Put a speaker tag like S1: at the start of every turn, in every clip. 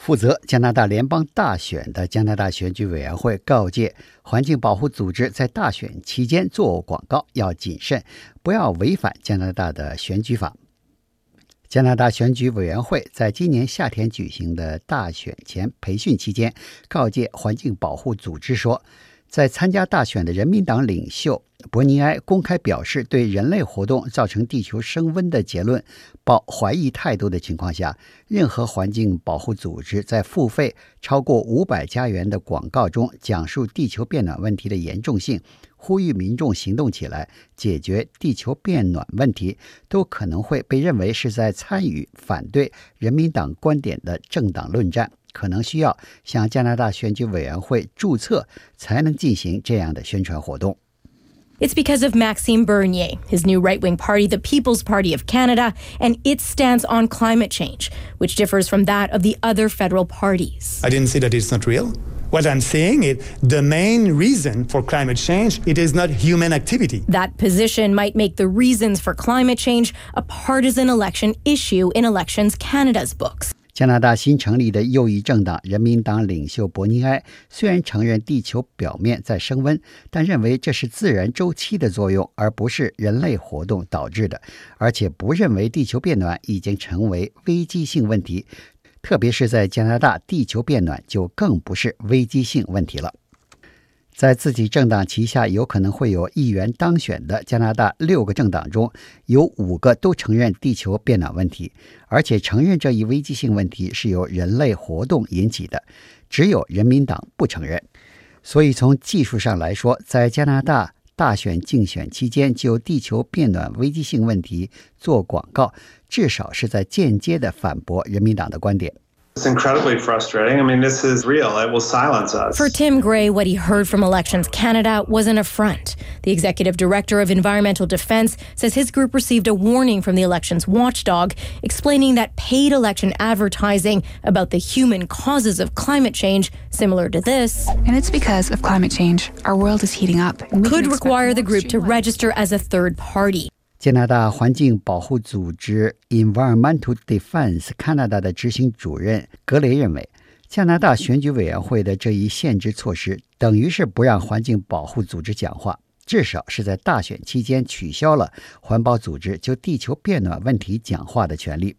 S1: 负责加拿大联邦大选的加拿大选举委员会告诫环境保护组织，在大选期间做广告要谨慎，不要违反加拿大的选举法。加拿大选举委员会在今年夏天举行的大选前培训期间，告诫环境保护组织说。在参加大选的人民党领袖伯尼埃公开表示对人类活动造成地球升温的结论抱怀疑态度的情况下，任何环境保护组织在付费超过五百加元的广告中讲述地球变暖问题的严重性，呼吁民众行动起来解决地球变暖问题，都可能会被认为是在参与反对人民党观点的政党论战。可能需要向加拿大选举委员会注册，才能进行这样的宣传活动。
S2: It's because of Maxime Bernier, his new right wing party, the People's Party of Canada, and its stance on climate change, which differs from that of the other federal parties.
S3: I didn't say that it's not real. What I'm saying is the main reason for climate change it is not human activity.
S2: That position might make the reasons for climate change a partisan election issue in Elections Canada's books.
S1: 加拿大新成立的右翼政党人民党领袖伯尼埃虽然承认地球表面在升温，但认为这是自然周期的作用，而不是人类活动导致的，而且不认为地球变暖已经成为危机性问题。特别是在加拿大，地球变暖就更不是危机性问题了。在自己政党旗下有可能会有议员当选的加拿大六个政党中，有五个都承认地球变暖问题，而且承认这一危机性问题是由人类活动引起的。只有人民党不承认。所以从技术上来说，在加拿大大选竞选期间就地球变暖危机性问题做广告，至少是在间接的反驳人民党的观点。
S4: It's incredibly frustrating. I mean, this is real. It will silence us.
S2: For Tim Gray, what he heard from Elections Canada was an affront. The executive director of Environmental Defence says his group received a warning from the elections watchdog explaining that paid election advertising about the human causes of climate change, similar to this,
S5: and it's because of climate change. Our world is heating up.
S2: Could require the group to register as a third party.
S1: 加拿大环境保护组织 Environmental Defense Canada 的执行主任格雷认为，加拿大选举委员会的这一限制措施等于是不让环境保护组织讲话，至少是在大选期间取消了环保组织就地球变暖问题讲话的权利。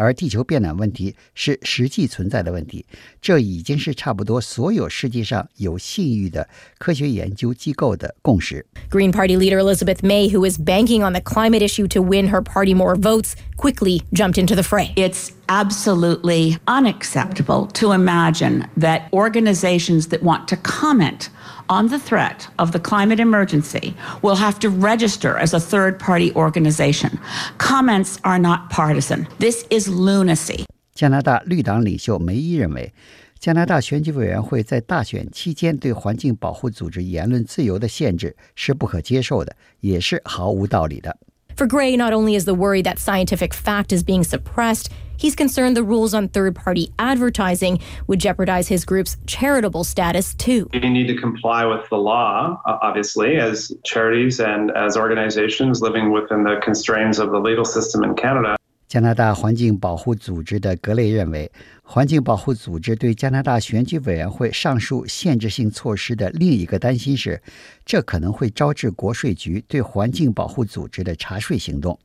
S1: 而地球变暖问题是实际存在的问题，这已经是差不多所有世界上有信誉的科学研究机构的共识。
S2: Green Party leader Elizabeth May, who is banking on the climate issue to win her party more votes, quickly jumped into the fray.
S6: It's absolutely unacceptable to imagine that organizations that want to comment on the threat of the climate emergency will have to register as a third party organization. Comments are not partisan. This is lunacy.
S1: 加拿大绿党领袖梅伊认为，加拿大选举委员会在大选期间对环境保护组织言论自由的限制是不可接受的，也是毫无道理的。
S2: For Gray, not only is the worry that scientific fact is being suppressed, he's concerned the rules on third party advertising would jeopardize his group's charitable status, too.
S4: You need to comply with the law, obviously, as charities and as organizations living within the constraints of the legal system in Canada.
S1: 加拿大环境保护组织的格雷认为，环境保护组织对加拿大选举委员会上述限制性措施的另一个担心是，这可能会招致国税局对环境保护组织的查税行动，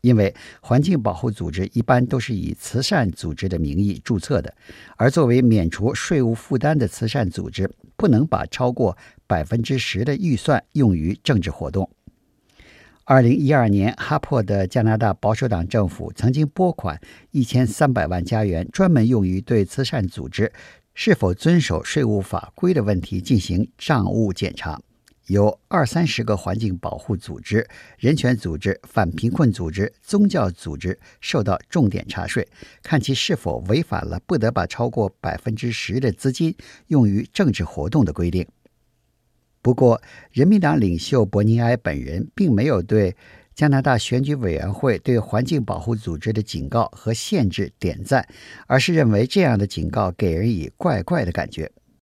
S1: 因为环境保护组织一般都是以慈善组织的名义注册的，而作为免除税务负担的慈善组织，不能把超过百分之十的预算用于政治活动。二零一二年，哈珀的加拿大保守党政府曾经拨款一千三百万加元，专门用于对慈善组织是否遵守税务法规的问题进行账务检查。有二三十个环境保护组织、人权组织、反贫困组织、宗教组织受到重点查税，看其是否违反了不得把超过百分之十的资金用于政治活动的规定。不过，人民党领袖伯尼埃本人并没有对加拿大选举委员会对环境保护组织的警告和限制点赞，而是认为这样的警告给人以怪怪的感觉。